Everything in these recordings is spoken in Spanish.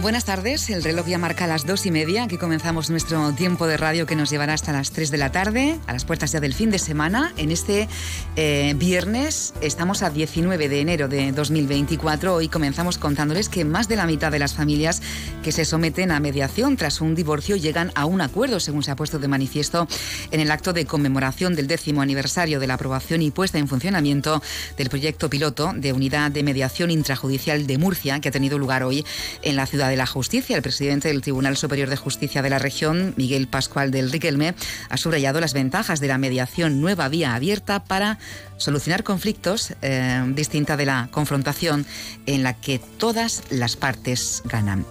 Buenas tardes, el reloj ya marca las dos y media. Aquí comenzamos nuestro tiempo de radio que nos llevará hasta las tres de la tarde, a las puertas ya del fin de semana. En este eh, viernes estamos a 19 de enero de 2024. Hoy comenzamos contándoles que más de la mitad de las familias que se someten a mediación tras un divorcio llegan a un acuerdo, según se ha puesto de manifiesto en el acto de conmemoración del décimo aniversario de la aprobación y puesta en funcionamiento del proyecto piloto de unidad de mediación intrajudicial de Murcia, que ha tenido lugar hoy en la ciudad de la Justicia. El presidente del Tribunal Superior de Justicia de la región, Miguel Pascual del Riquelme, ha subrayado las ventajas de la mediación nueva vía abierta para solucionar conflictos eh, distinta de la confrontación en la que todas las partes ganan.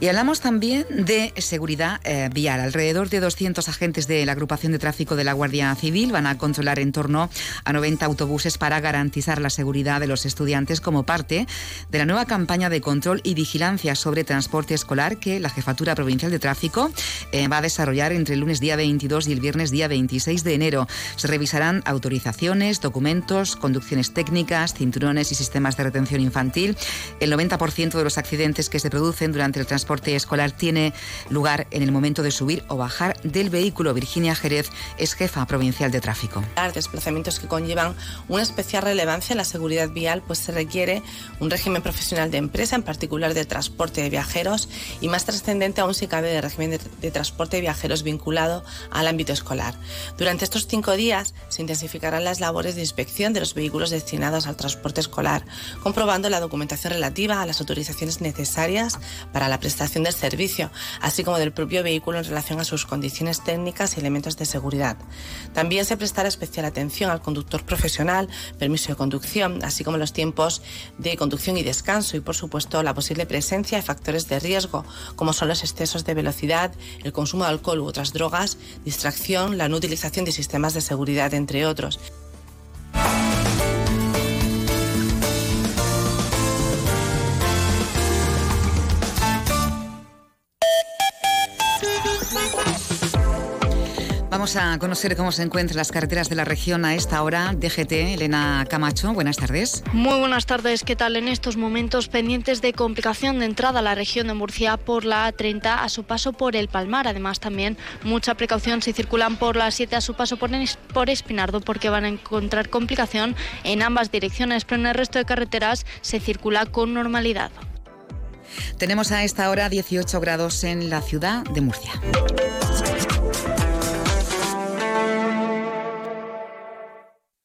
Y hablamos también de seguridad eh, vial. Alrededor de 200 agentes de la agrupación de tráfico de la Guardia Civil van a controlar en torno a 90 autobuses para garantizar la seguridad de los estudiantes como parte de la nueva campaña de control y vigilancia sobre transporte escolar que la Jefatura Provincial de Tráfico eh, va a desarrollar entre el lunes día 22 y el viernes día 26 de enero. Se revisarán autorizaciones, documentos, conducciones técnicas, cinturones y sistemas de retención infantil. El 90% de los accidentes que se producen durante el transporte escolar tiene lugar en el momento de subir o bajar del vehículo. Virginia Jerez es jefa provincial de tráfico. Desplazamientos que conllevan una especial relevancia en la seguridad vial, pues se requiere un régimen profesional de empresa, en particular de transporte de viajeros, y más trascendente aún si cabe de régimen de, de transporte de viajeros vinculado al ámbito escolar. Durante estos cinco días se intensificarán las labores de inspección de los vehículos destinados al transporte escolar, comprobando la documentación relativa a las autorizaciones necesarias para la prestación del servicio, así como del propio vehículo en relación a sus condiciones técnicas y elementos de seguridad. También se prestará especial atención al conductor profesional, permiso de conducción, así como los tiempos de conducción y descanso y, por supuesto, la posible presencia de factores de riesgo, como son los excesos de velocidad, el consumo de alcohol u otras drogas, distracción, la no utilización de sistemas de seguridad, entre otros. Vamos a conocer cómo se encuentran las carreteras de la región a esta hora. DGT, Elena Camacho, buenas tardes. Muy buenas tardes. ¿Qué tal en estos momentos pendientes de complicación de entrada a la región de Murcia por la A30 a su paso por el Palmar? Además, también mucha precaución si circulan por la 7 a su paso por, por Espinardo porque van a encontrar complicación en ambas direcciones, pero en el resto de carreteras se circula con normalidad. Tenemos a esta hora 18 grados en la ciudad de Murcia.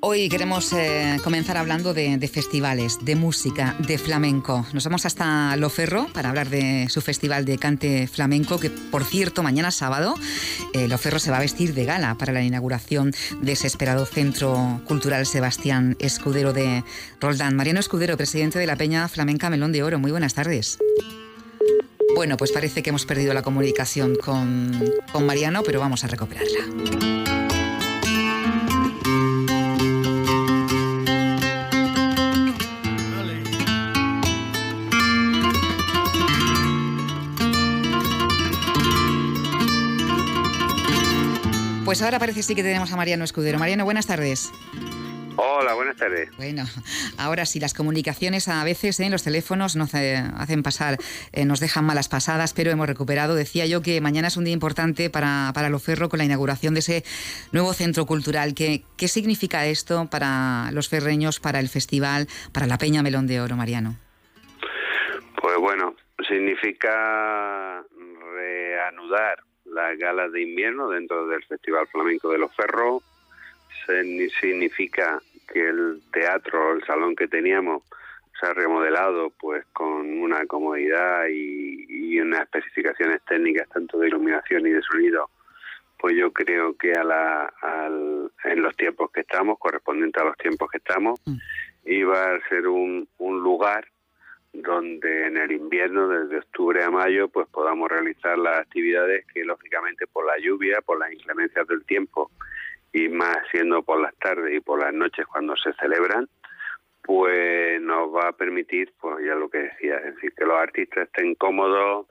Hoy queremos eh, comenzar hablando de, festivales, de música, de flamenco. Nos vamos hasta Loferro para hablar de su festival de cante flamenco, que por cierto, mañana sábado, eh, Loferro se va a vestir de gala para la inauguración de ese esperado Centro Cultural Sebastián Escudero de Roldán. Mariano Escudero, presidente de la Peña Flamenca Melón de Oro, muy buenas tardes. Bueno, pues parece que hemos perdido la comunicación con Mariano, pero vamos a recuperarla. Pues ahora parece sí que tenemos a Mariano Escudero. Mariano, buenas tardes. Hola, buenas tardes. Bueno, ahora sí, las comunicaciones a veces en ¿eh? los teléfonos nos hacen pasar, eh, nos dejan malas pasadas, pero hemos recuperado. Decía yo que mañana es un día importante para, para Loferro con la inauguración de ese nuevo centro cultural. ¿Qué, ¿Qué significa esto para los ferreños, para el festival, para la Peña Melón de Oro, Mariano? Pues bueno, significa reanudar las galas de invierno dentro del Festival Flamenco de los Ferros. significa que el teatro, el salón que teníamos, se ha remodelado pues con una comodidad y, y, unas especificaciones técnicas tanto de iluminación y de sonido pues yo creo que a la, al, en los tiempos que estamos correspondiente a los tiempos que estamos mm. iba a ser un, un lugar donde en el invierno desde octubre a mayo pues podamos realizar las actividades que lógicamente por la lluvia por las inclemencias del tiempo y más siendo por las tardes y por las noches cuando se celebran pues nos va a permitir, pues ya lo que decía, es decir, que los artistas estén cómodos,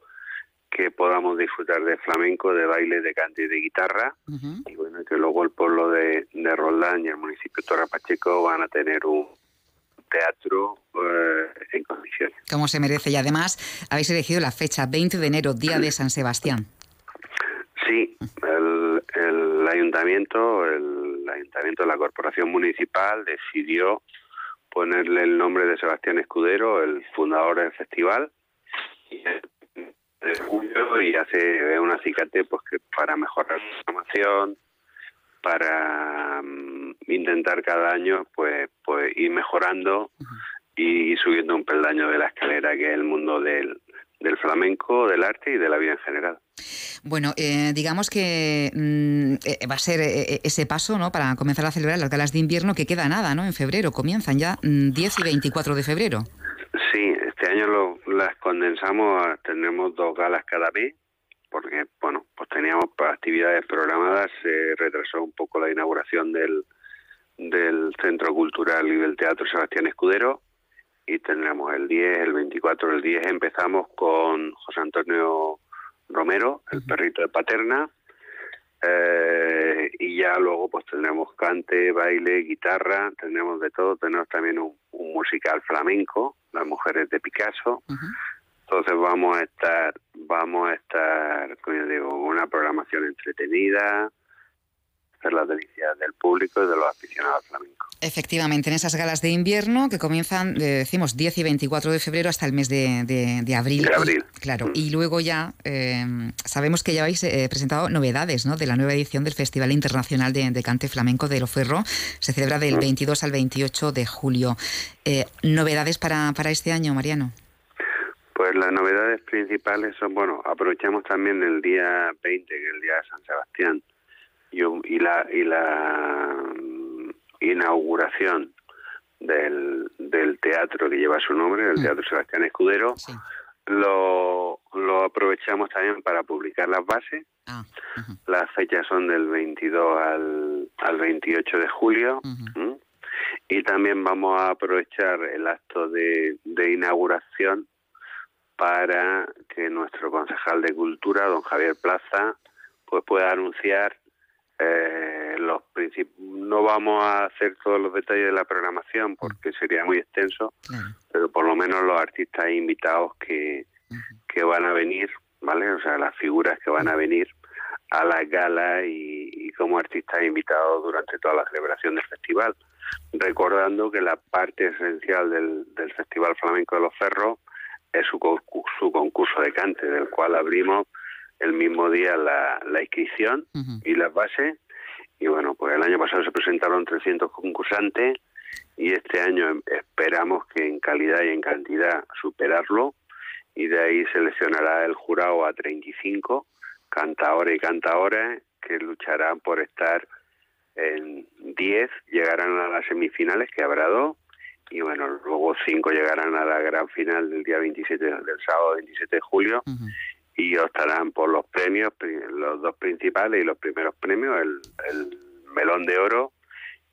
que podamos disfrutar de flamenco, de baile, de cante y de guitarra, y bueno, que luego el pueblo de, de Roldán y el municipio de Torre Pacheco van a tener un teatro eh, en condiciones. Como se merece, y además habéis elegido la fecha, 20 de enero, Día de San Sebastián. Sí, el, el ayuntamiento, el ayuntamiento de la corporación municipal decidió ponerle el nombre de Sebastián Escudero, el fundador del festival, y y hace un acicate pues que para mejorar la información, para mm, intentar cada año pues pues ir mejorando y, subiendo un peldaño de la escalera que es el mundo del, del flamenco, del arte y de la vida en general. Bueno, eh, digamos que mm, eh, va a ser eh, ese paso ¿no? para comenzar a celebrar las galas de invierno que queda nada, ¿no? En febrero, comienzan ya 10 mm, y 24 de febrero. Sí, este año lo, las condensamos, tenemos dos galas cada vez, porque, bueno, pues teníamos actividades programadas, se retrasó un poco la inauguración del, del Centro Cultural y del Teatro Sebastián Escudero, y tendremos el 10, el 24, el 10 empezamos con José Antonio Romero, el perrito de Paterna, eh, y ya luego pues tendremos cante, baile, guitarra, tendremos de todo, tenemos también un, musical flamenco, las mujeres de Picasso. Entonces vamos a estar, vamos a estar, como digo, una programación entretenida, hacer las delicias del público y de los aficionados flamencos. Efectivamente, en esas galas de invierno que comienzan, eh, decimos, 10 y 24 de febrero hasta el mes de, de, abril. De abril. claro, mm. y luego ya eh, sabemos que ya habéis eh, presentado novedades ¿no? de la nueva edición del Festival Internacional de, Cante Flamenco de Loferro. Se celebra del 22 mm. al 28 de julio. ¿Novedades para, para este año, Mariano? Pues las novedades principales son, bueno, aprovechamos también el día 20, que es el día de San Sebastián, y, la, y la mm, inauguración del, del teatro que lleva su nombre, el mm. Teatro Sebastián Escudero, lo, lo aprovechamos también para publicar las bases. Ah, las fechas son del 22 al, al 28 de julio. Y también vamos a aprovechar el acto de, de inauguración para que nuestro concejal de Cultura, don Javier Plaza, pues pueda anunciar eh, los no vamos a hacer todos los detalles de la programación porque sería muy extenso, pero por lo menos los artistas invitados que, que van a venir, ¿vale? O sea, las figuras que van a venir a la gala y, como artistas invitados durante toda la celebración del festival. Recordando que la parte esencial del, del Festival Flamenco de los Ferros es su, su concurso de cante, del cual abrimos el mismo día la, la inscripción y las bases. Y bueno, pues el año pasado se presentaron 300 concursantes y este año esperamos que en calidad y en cantidad superarlo. Y de ahí seleccionará el jurado a 35 cantadores y cantadoras que lucharán por estar en 10, llegarán a las semifinales, que habrá dos, y bueno, luego cinco llegarán a la gran final del día 27, del sábado 27 de julio, y optarán por los premios, los dos principales y los primeros premios, el, el Melón de Oro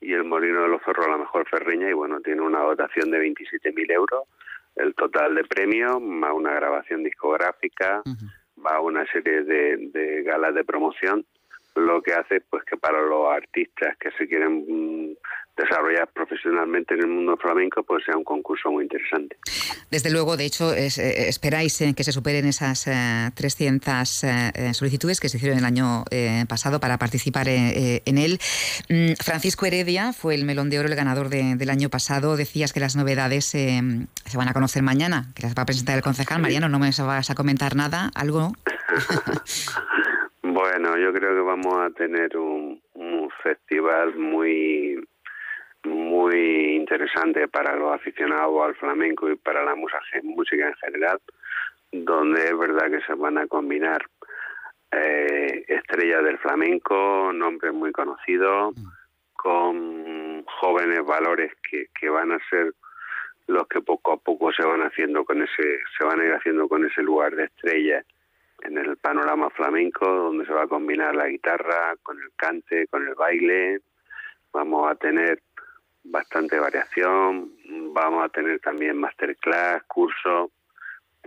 y el Molino de los Zorros, la mejor ferreña, y bueno, tiene una dotación de 27.000 euros, el total de premios, más una grabación discográfica, va a una serie de, de galas de promoción, lo que hace pues que para los artistas que se quieren desarrollar profesionalmente en el mundo flamenco, pues sea un concurso muy interesante. Desde luego, de hecho, eh, esperáis que se superen esas 300 eh, eh, solicitudes que se hicieron el año pasado para participar en, él. Mm, Francisco Heredia fue el Melón de Oro, el ganador del año pasado. Decías que las novedades se van a conocer mañana, que las va a presentar el concejal. Mariano, ¿no me vas a comentar nada? ¿Algo? bueno, yo creo que vamos a tener un festival muy muy interesante para los aficionados al flamenco y para la música en general, donde es verdad que se van a combinar eh, estrellas del flamenco, nombres muy conocidos, con jóvenes valores que, que van a ser los que poco a poco se van haciendo con ese se van a ir haciendo con ese lugar de estrella en el panorama flamenco donde se va a combinar la guitarra con el cante con el baile. Vamos a tener bastante variación vamos a tener también masterclass cursos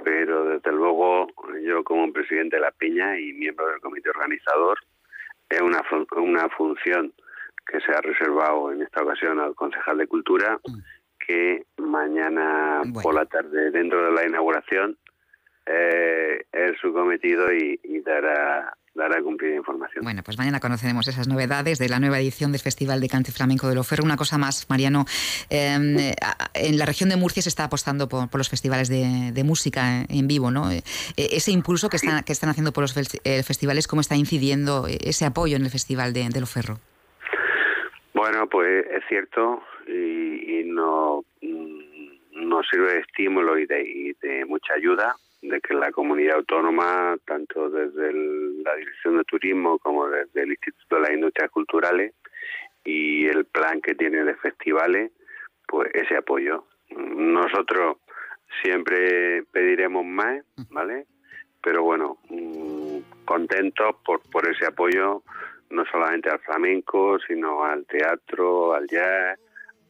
pero desde luego yo como presidente de la Peña y miembro del comité organizador es una una función que se ha reservado en esta ocasión al concejal de Cultura, mm. que mañana por la tarde, dentro de la inauguración, eh, es su cometido y, dará dará cumplida información. Bueno, pues mañana conoceremos esas novedades de la nueva edición del Festival de Cante Flamenco de Loferro. Una cosa más, Mariano, em, en la región de Murcia se está apostando por, los festivales de, música en vivo, ¿no? E, ese impulso que están, que están haciendo por los eh, festivales, ¿cómo está incidiendo ese apoyo en el Festival de, de Loferro? Bueno, pues es cierto y, no mm, nos sirve de estímulo y de, mucha ayuda de que la comunidad autónoma, tanto desde la Dirección de Turismo como desde el Instituto de las Industrias Culturales y el plan que tiene de festivales, pues ese apoyo. Nosotros siempre pediremos más, ¿vale? Pero bueno, mm, contentos por, por ese apoyo no solamente al flamenco, sino al teatro, al jazz,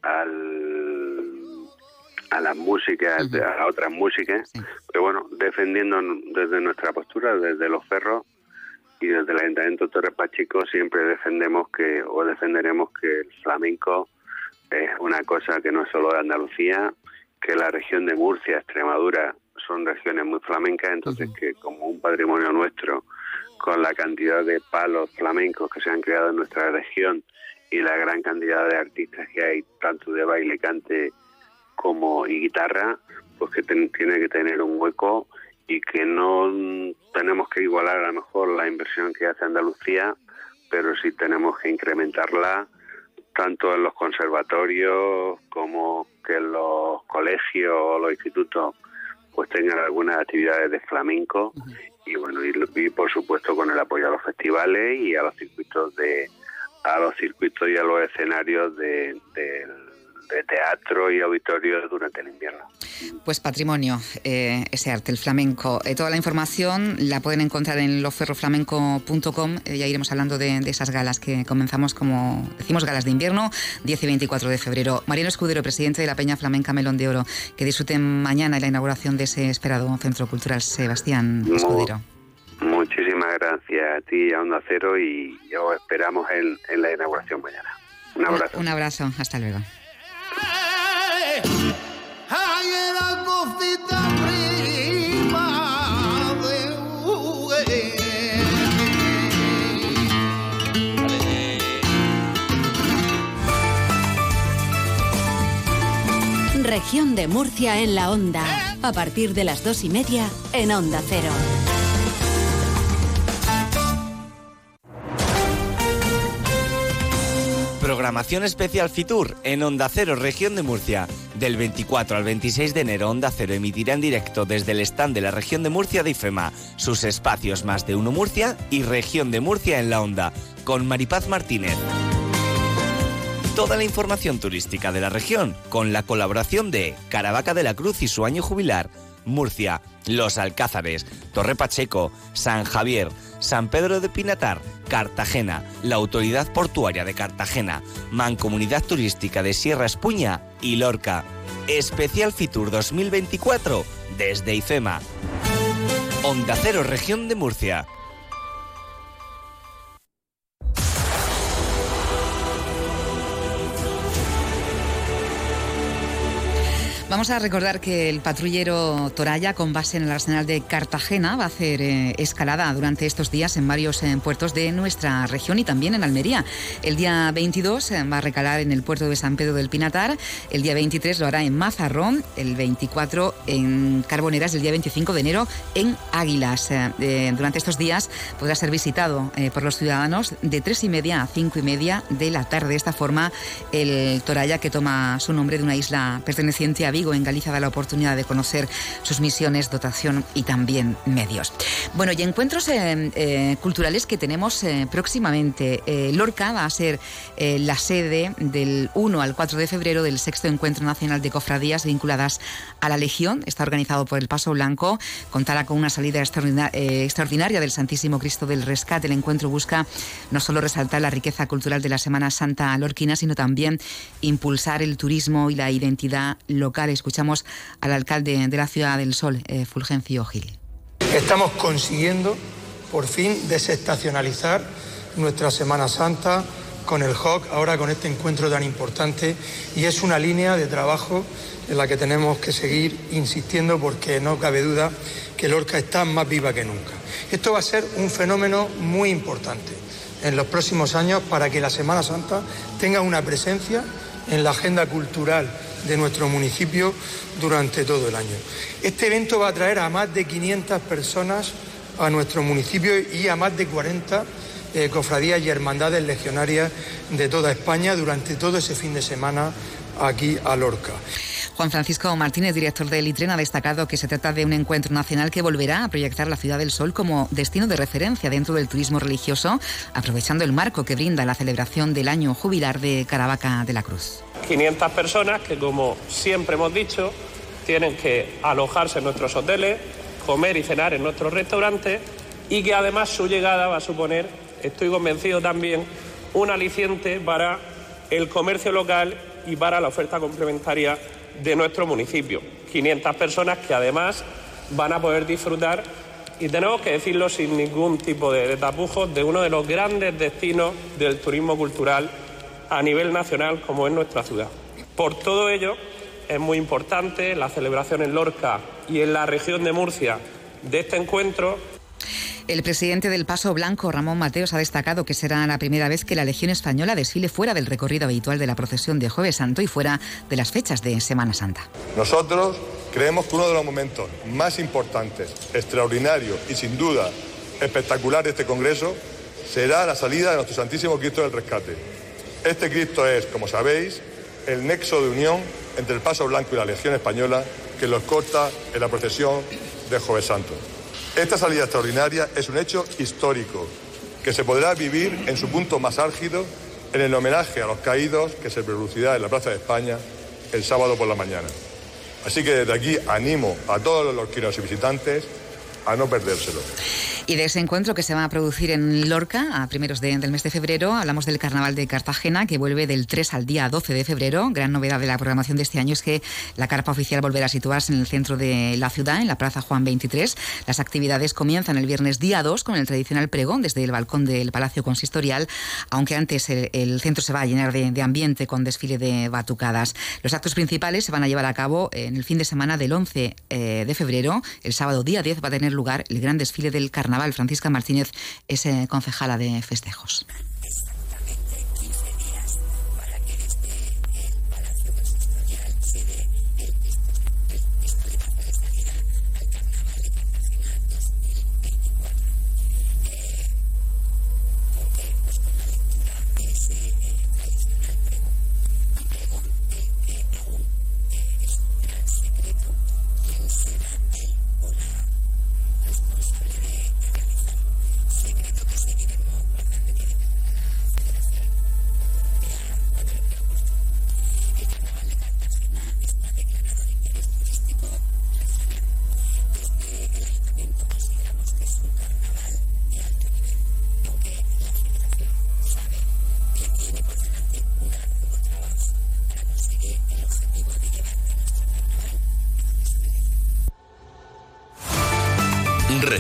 al, a las músicas, a otras músicas, pero bueno, defendiendo desde nuestra postura, desde los ferros y desde el Ayuntamiento de Torres Pachico siempre defendemos que, o defenderemos que el flamenco es una cosa que no es solo de Andalucía, que la región de Murcia, Extremadura, son regiones muy flamencas, entonces que como un patrimonio nuestro, con la cantidad de palos flamencos que se han creado en nuestra región y la gran cantidad de artistas que hay, tanto de baile, cante como y guitarra, pues que tiene que tener un hueco y que no tenemos que igualar a lo mejor la inversión que hace Andalucía, pero sí tenemos que incrementarla tanto en los conservatorios como que los colegios o los institutos pues tengan algunas actividades de flamenco y bueno y, por supuesto con el apoyo a los festivales y a los circuitos de a los circuitos y a los escenarios de, teatro y auditorio durante el invierno. Pues patrimonio, eh, ese arte, el flamenco. Eh, toda la información la pueden encontrar en loferroflamenco.com. Eh, ya iremos hablando de, esas galas que comenzamos, como decimos, galas de invierno, 10 y 24 de febrero. Mariano Escudero, presidente de la Peña Flamenca Melón de Oro. Que disfruten mañana la inauguración de ese esperado Centro Cultural Sebastián Escudero. Muchísimas gracias a ti, a Onda Cero, y os esperamos en, la inauguración mañana. Un abrazo. Un abrazo, hasta luego. Región de Murcia en la onda. A partir de las dos y media en Onda Cero. Programación especial Fitur en Onda Cero, región de Murcia. Del 24 al 26 de enero, Onda Cero emitirá en directo desde el stand de la región de Murcia de IFEMA sus espacios Más de Uno Murcia y Región de Murcia en la Onda, con Maripaz Martínez. Toda la información turística de la región, con la colaboración de Caravaca de la Cruz y su año jubilar, Murcia, Los Alcázares, Torre Pacheco, San Javier, San Pedro de Pinatar, Cartagena, la Autoridad Portuaria de Cartagena, Mancomunidad Turística de Sierra Espuña y Lorca. Especial Fitur 2024 desde IFEMA. Onda Cero, Región de Murcia. Vamos a recordar que el patrullero Toraya, con base en el arsenal de Cartagena, va a hacer eh, escalada durante estos días en varios eh, puertos de nuestra región y también en Almería. El día 22 eh, va a recalar en el puerto de San Pedro del Pinatar, el día 23 lo hará en Mazarrón, el 24 en Carboneras el día 25 de enero en Águilas. durante estos días podrá ser visitado por los ciudadanos de tres y media a cinco y media de la tarde. De esta forma, el Toraya, que toma su nombre de una isla perteneciente a en Galicia, da la oportunidad de conocer sus misiones, dotación y también medios. Bueno, y encuentros eh, eh, culturales que tenemos eh, próximamente. Lorca va a ser la sede del 1 al 4 de febrero del sexto Encuentro Nacional de Cofradías vinculadas a la Legión. Está organizado por el Paso Blanco. Contará con una salida extraordinaria del Santísimo Cristo del Rescate. El encuentro busca no solo resaltar la riqueza cultural de la Semana Santa lorquina, sino también impulsar el turismo y la identidad local Escuchamos al alcalde de la Ciudad del Sol, eh, Fulgencio Gil. Estamos consiguiendo, por fin, desestacionalizar nuestra Semana Santa con el HOC, ahora con este encuentro tan importante, y es una línea de trabajo en la que tenemos que seguir insistiendo porque no cabe duda que Lorca está más viva que nunca. Esto va a ser un fenómeno muy importante en los próximos años para que la Semana Santa tenga una presencia en la agenda cultural de nuestro municipio durante todo el año. Este evento va a traer a más de 500 personas a nuestro municipio y a más de 40 eh, cofradías y hermandades legionarias de toda España durante todo ese fin de semana aquí a Lorca. Juan Francisco Martínez, director del ITREN, ha destacado que se trata de un encuentro nacional que volverá a proyectar la Ciudad del Sol como destino de referencia dentro del turismo religioso, aprovechando el marco que brinda la celebración del año jubilar de Caravaca de la Cruz. 500 personas que, como siempre hemos dicho, tienen que alojarse en nuestros hoteles, comer y cenar en nuestros restaurantes y que además su llegada va a suponer, estoy convencido también, un aliciente para el comercio local y para la oferta complementaria de nuestro municipio. 500 personas que además van a poder disfrutar, y tenemos que decirlo sin ningún tipo de, tapujos, de uno de los grandes destinos del turismo cultural a nivel nacional como es nuestra ciudad. Por todo ello, es muy importante la celebración en Lorca y en la región de Murcia de este encuentro el presidente del Paso Blanco, Ramón Mateos, ha destacado que será la primera vez que la Legión Española desfile fuera del recorrido habitual de la procesión de Jueves Santo y fuera de las fechas de Semana Santa. Nosotros creemos que uno de los momentos más importantes, extraordinarios y sin duda espectacular de este Congreso será la salida de nuestro Santísimo Cristo del Rescate. Este Cristo es, como sabéis, el nexo de unión entre el Paso Blanco y la Legión Española que los corta en la procesión de Jueves Santo. Esta salida extraordinaria es un hecho histórico que se podrá vivir en su punto más álgido en el homenaje a los caídos que se producirá en la Plaza de España el sábado por la mañana. Así que desde aquí animo a todos los quiros y visitantes a no perdérselo. Y de ese encuentro que se va a producir en Lorca a primeros del mes de febrero, hablamos del Carnaval de Cartagena, que vuelve del 3 al día 12 de febrero. Gran novedad de la programación de este año es que la carpa oficial volverá a situarse en el centro de la ciudad, en la Plaza Juan 23. Las actividades comienzan el viernes día 2 con el tradicional pregón desde el balcón del Palacio Consistorial, aunque antes el, centro se va a llenar de, ambiente con desfile de batucadas. Los actos principales se van a llevar a cabo en el fin de semana del 11 eh, de febrero. El sábado día 10 va a tener lugar el gran desfile del Carnaval Francisca Martínez es eh, concejala de festejos.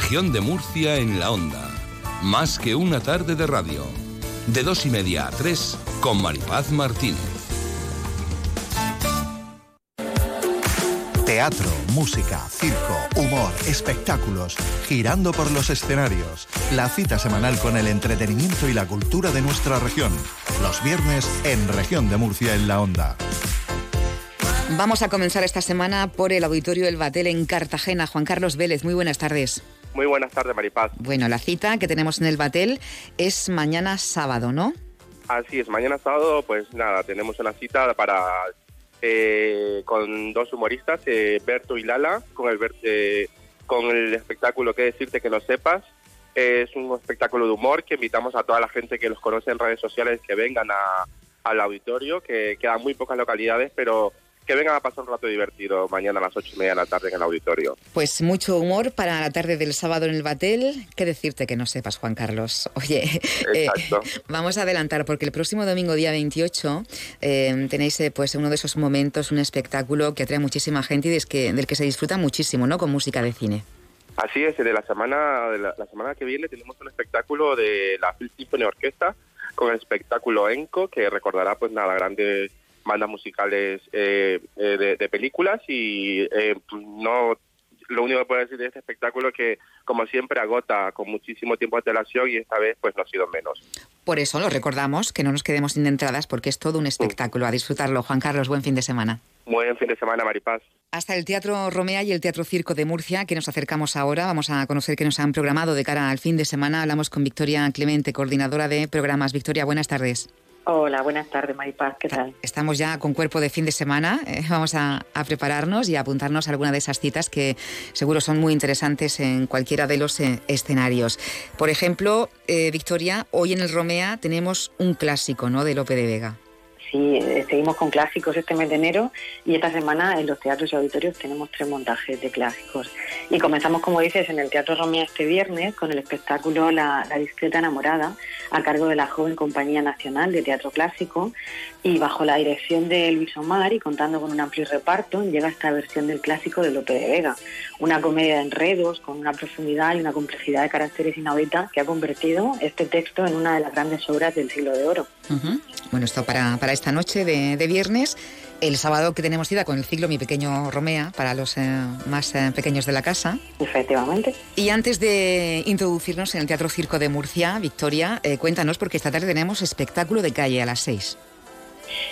De Murcia en la onda. Más que una tarde de radio. De dos y media a tres con Maripaz Martínez. Teatro, música, circo, humor, espectáculos, girando por los escenarios. La cita semanal con el entretenimiento y la cultura de nuestra región. Los viernes en Región de Murcia en la Onda. Vamos a comenzar esta semana por el Auditorio El Batel en Cartagena. Juan Carlos Vélez, muy buenas tardes. Muy buenas tardes, Maripaz. Bueno, la cita que tenemos en el Batel es mañana sábado, ¿no? Así es, mañana sábado, pues nada, tenemos una cita para eh, con dos humoristas, eh, Berto y Lala, con el, eh, con el espectáculo Que decirte que no sepas. Es un espectáculo de humor que invitamos a toda la gente que los conoce en redes sociales que vengan al auditorio, que quedan muy pocas localidades, pero que vengan a pasar un rato divertido mañana a las ocho y media de la tarde en el auditorio. Pues mucho humor para la tarde del sábado en el Batel. ¿Qué decirte que no sepas, Juan Carlos? Oye, eh, vamos a adelantar porque el próximo domingo, día 28, eh, tenéis eh, pues uno de esos momentos, un espectáculo que atrae muchísima gente y del que, del que se disfruta muchísimo, ¿no? Con música de cine. Así es, de la semana de la, semana que viene tenemos un espectáculo de la Phil Symphony Orquesta con el espectáculo Enco, que recordará pues nada, grandes bandas musicales eh, eh, de, películas y eh, pues, no lo único que puedo decir de este espectáculo es que como siempre agota con muchísimo tiempo de antelación y esta vez pues no ha sido menos. Por eso lo recordamos, que no nos quedemos sin entradas porque es todo un espectáculo. A disfrutarlo. Juan Carlos, buen fin de semana. Buen fin de semana, Maripaz. Hasta el Teatro Romea y el Teatro Circo de Murcia, que nos acercamos ahora. Vamos a conocer qué nos han programado de cara al fin de semana. Hablamos con Victoria Clemente, coordinadora de programas. Victoria, buenas tardes. Hola, buenas tardes, Maripaz, ¿qué tal? Estamos ya con cuerpo de fin de semana, eh, vamos a, prepararnos y a apuntarnos a alguna de esas citas que seguro son muy interesantes en cualquiera de los eh, escenarios. Por ejemplo, eh, Victoria, hoy en el Romea tenemos un clásico ¿no? de Lope de Vega. Sí, eh, seguimos con clásicos este mes de enero y esta semana en los teatros y auditorios tenemos tres montajes de clásicos. Y comenzamos, como dices, en el Teatro Romea este viernes con el espectáculo La, discreta enamorada a cargo de la joven Compañía Nacional de Teatro Clásico y bajo la dirección de Luis Omar y contando con un amplio reparto llega esta versión del clásico de Lope de Vega, una comedia de enredos con una profundidad y una complejidad de caracteres inaudita que ha convertido este texto en una de las grandes obras del siglo de oro. Bueno, esto para, para esta noche de, viernes. El sábado que tenemos cita con el ciclo Mi Pequeño Romea para los eh, más eh, pequeños de la casa. Efectivamente. Y antes de introducirnos en el Teatro Circo de Murcia, Victoria, eh, cuéntanos porque esta tarde tenemos espectáculo de calle a las seis.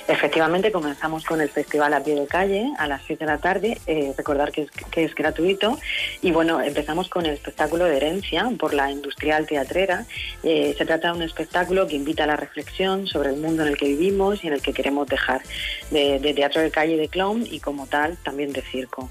Efectivamente, comenzamos con el festival a pie de calle a las 7 de la tarde. Eh, recordar que es, gratuito. Y bueno, empezamos con el espectáculo de herencia por la industrial teatrera. Eh, se trata de un espectáculo que invita a la reflexión sobre el mundo en el que vivimos y en el que queremos dejar, de, teatro de calle de clown y como tal también de circo.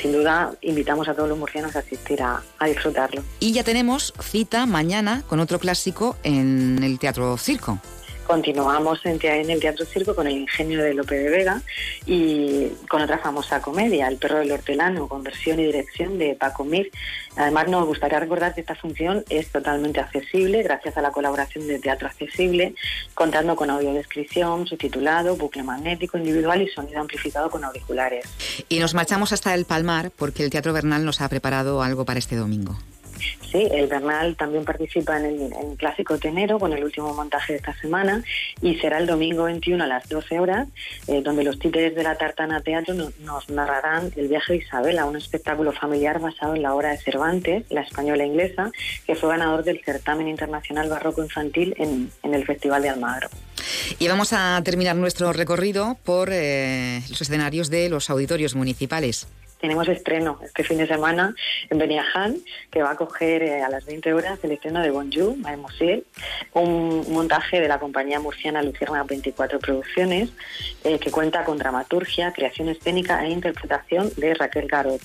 sin duda, invitamos a todos los murcianos a asistir a, a, disfrutarlo. Y ya tenemos cita mañana con otro clásico en el Teatro Circo. Continuamos en, el Teatro Circo con el ingenio de Lope de Vega y con otra famosa comedia, El perro del hortelano, con versión y dirección de Paco Mir. Además, nos gustaría recordar que esta función es totalmente accesible gracias a la colaboración de Teatro Accesible, contando con audiodescripción, subtitulado, bucle magnético individual y sonido amplificado con auriculares. Y nos marchamos hasta el Palmar porque el Teatro Bernal nos ha preparado algo para este domingo. Sí, el Bernal también participa en el, Clásico Tenero con el último montaje de esta semana y será el domingo 21 a las 12 horas, eh, donde los títeres de la Tartana Teatro nos, narrarán el viaje de Isabela, un espectáculo familiar basado en la obra de Cervantes, la española inglesa, que fue ganador del certamen internacional barroco infantil en, el Festival de Almagro. Y vamos a terminar nuestro recorrido por eh, los escenarios de los auditorios municipales tenemos estreno este fin de semana en Beniaján, que va a coger eh, a las 20 horas el estreno de Bonjour, Mademoiselle, un montaje de la compañía murciana Lucierna 24 Producciones, eh, que cuenta con dramaturgia, creación escénica e interpretación de Raquel Garot.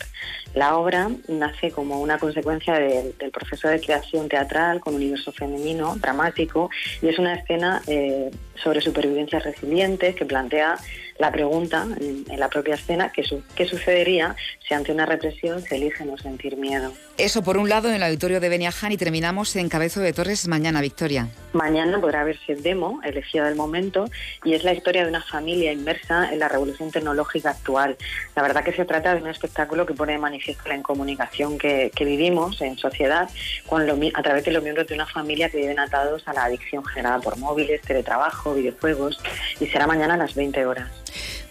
La obra nace como una consecuencia del proceso de creación teatral con universo femenino, dramático, y es una escena eh, sobre supervivencia resiliente que plantea la pregunta en, la propia escena, ¿qué, ¿qué sucedería si ante una represión se elige no sentir miedo? Eso por un lado en el auditorio de Beniaján y terminamos en Cabezo de Torres mañana, Victoria. Mañana podrá verse el demo, elegida del momento, y es la historia de una familia inmersa en la revolución tecnológica actual. La verdad que se trata de un espectáculo que pone de manifiesto la incomunicación que, vivimos en sociedad con a través de los miembros de una familia que viven atados a la adicción generada por móviles, teletrabajo, videojuegos, y será mañana a las 20 horas.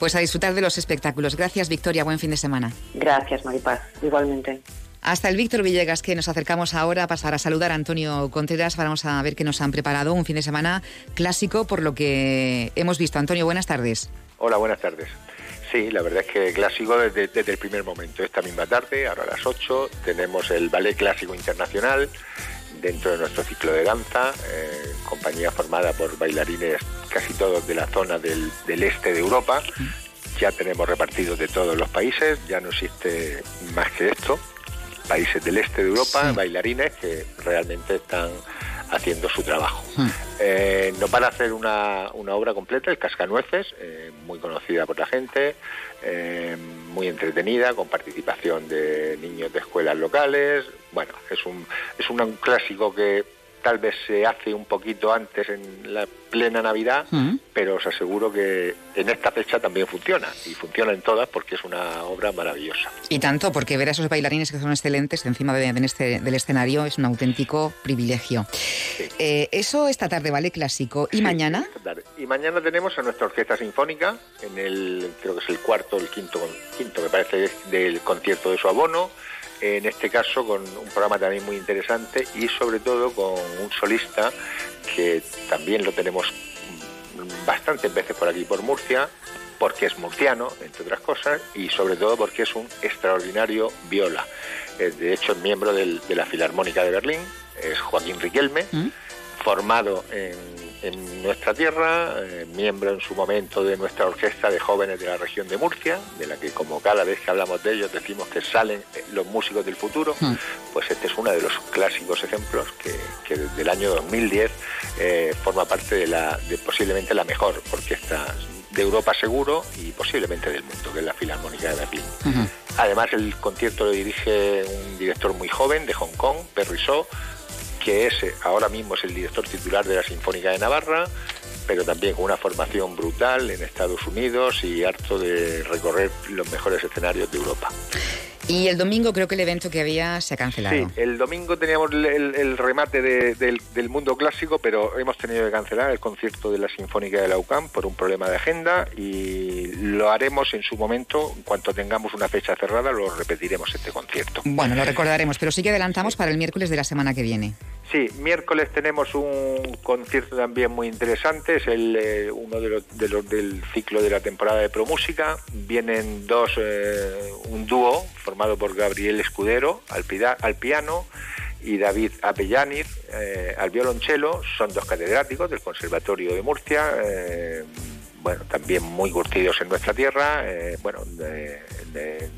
Pues a disfrutar de los espectáculos. Gracias, Victoria. Buen fin de semana. Gracias, Maripaz. Igualmente. Hasta el Víctor Villegas, que nos acercamos ahora para saludar a Antonio Contreras. Vamos a ver qué nos han preparado. Un fin de semana clásico por lo que hemos visto. Antonio, buenas tardes. Hola, buenas tardes. Sí, la verdad es que clásico desde, el primer momento. Esta misma tarde, ahora a las 8, tenemos el Ballet Clásico Internacional dentro de nuestro ciclo de danza, eh, compañía formada por bailarines casi todos de la zona del, del este de Europa. Ya tenemos repartidos de todos los países, ya no existe más que esto países del este de Europa, bailarines que realmente están haciendo su trabajo. Hmm. Eh, nos van a hacer una, obra completa, el Cascanueces, eh, muy conocida por la gente, eh, muy entretenida, con participación de niños de escuelas locales. Bueno, es un, es un clásico que tal vez se hace un poquito antes en la plena Navidad, mm. pero os aseguro que en esta fecha también funciona, y funciona en todas porque es una obra maravillosa. Y tanto, porque ver a esos bailarines que son excelentes encima de, este, del escenario es un auténtico privilegio. Eh, eso esta tarde, ¿vale? Clásico. ¿Y mañana? Y mañana tenemos a nuestra orquesta sinfónica, en el, creo que es el cuarto, el quinto, quinto me parece, del concierto de su abono en este caso con un programa también muy interesante y sobre todo con un solista que también lo tenemos bastantes veces por aquí por Murcia, porque es murciano, entre otras cosas, y sobre todo porque es un extraordinario viola. De hecho, es miembro de la Filarmónica de Berlín, es Joaquín Riquelme, ¿Mm? formado en en nuestra tierra, eh, miembro en su momento de nuestra orquesta de jóvenes de la región de Murcia, de la que como cada vez que hablamos de ellos decimos que salen eh, los músicos del futuro, hmm. pues este es uno de los clásicos ejemplos que, desde el año 2010 eh, forma parte de, la, de posiblemente la mejor orquesta de Europa seguro y posiblemente del mundo, que es la Filarmónica de Berlín. Además, el concierto lo dirige un director muy joven de Hong Kong, Perry Shaw, que es ahora mismo es el director titular de la Sinfónica de Navarra, pero también con una formación brutal en Estados Unidos y harto de recorrer los mejores escenarios de Europa. Y el domingo creo que el evento que había se ha cancelado. Sí, el domingo teníamos el, remate del, mundo clásico, pero hemos tenido que cancelar el concierto de la Sinfónica de la UCAM por un problema de agenda y lo haremos en su momento, en cuanto tengamos una fecha cerrada, lo repetiremos este concierto. Bueno, lo recordaremos, pero sí que adelantamos para el miércoles de la semana que viene. Sí, miércoles tenemos un concierto también muy interesante, es eh, uno de los, del ciclo de la temporada de ProMúsica. Vienen dos, eh, un dúo formado por Gabriel Escudero al, al piano y David Apellaniz eh, al violonchelo. Son dos catedráticos del Conservatorio de Murcia, bueno, también muy curtidos en nuestra tierra. bueno,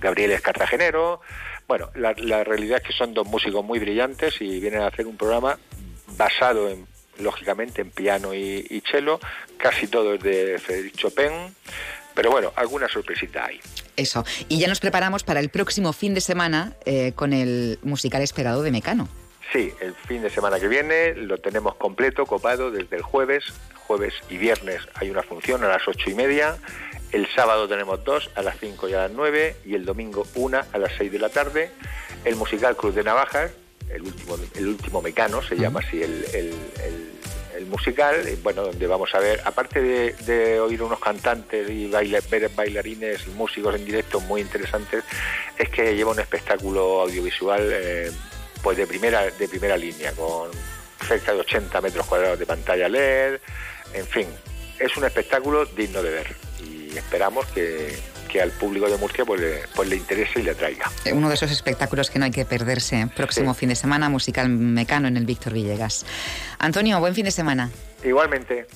Gabriel es cartagenero. Bueno, la, realidad es que son dos músicos muy brillantes y vienen a hacer un programa basado en lógicamente en piano y, cello, casi todo es de Frédéric Chopin, pero bueno, alguna sorpresita hay. Eso, y ya nos preparamos para el próximo fin de semana eh, con el musical esperado de Mecano. Sí, el fin de semana que viene lo tenemos completo, copado, desde el jueves, jueves y viernes hay una función a las ocho y media, el sábado tenemos dos, a las 5 y a las 9, y el domingo una a las 6 de la tarde. El musical Cruz de Navajas, el último, el último mecano, se llama así el, el, musical, bueno, donde vamos a ver, aparte de, oír unos cantantes y ver bailarines y músicos en directo muy interesantes, es que lleva un espectáculo audiovisual eh, pues de primera, de primera línea, con cerca de 80 metros cuadrados de pantalla LED, en fin, es un espectáculo digno de ver esperamos que, al público de Murcia pues le, pues le interese y le atraiga. Uno de esos espectáculos que no hay que perderse. Próximo fin de semana, musical Mecano en el Víctor Villegas. Antonio, buen fin de semana. Igualmente.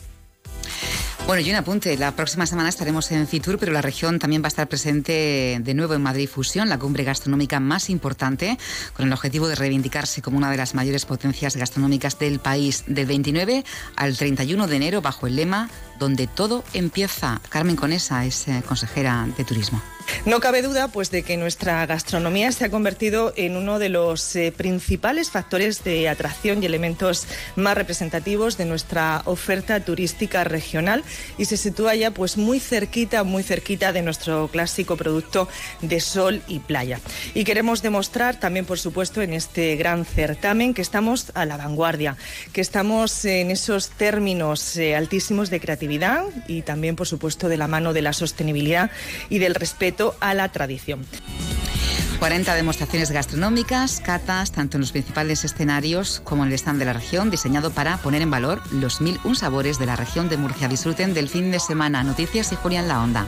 Bueno, y un apunte, la próxima semana estaremos en Fitur, pero la región también va a estar presente de nuevo en Madrid Fusión, la cumbre gastronómica más importante, con el objetivo de reivindicarse como una de las mayores potencias gastronómicas del país, del 29 al 31 de enero, bajo el lema Donde todo empieza. Carmen Conesa es eh, consejera de Turismo. No cabe duda pues, de que nuestra gastronomía se ha convertido en uno de los eh, principales factores de atracción y elementos más representativos de nuestra oferta turística regional y se sitúa ya pues, muy cerquita, muy cerquita de nuestro clásico producto de sol y playa. Y queremos demostrar también, por supuesto, en este gran certamen que estamos a la vanguardia, que estamos en esos términos eh, altísimos de creatividad y también, por supuesto, de la mano de la sostenibilidad y del a la tradición. 40 demostraciones gastronómicas, catas, tanto en los principales escenarios como en el stand de la región, diseñado para poner en valor los mil un sabores de la región de Murcia. Disfruten del fin de semana. Noticias y Julián La Onda.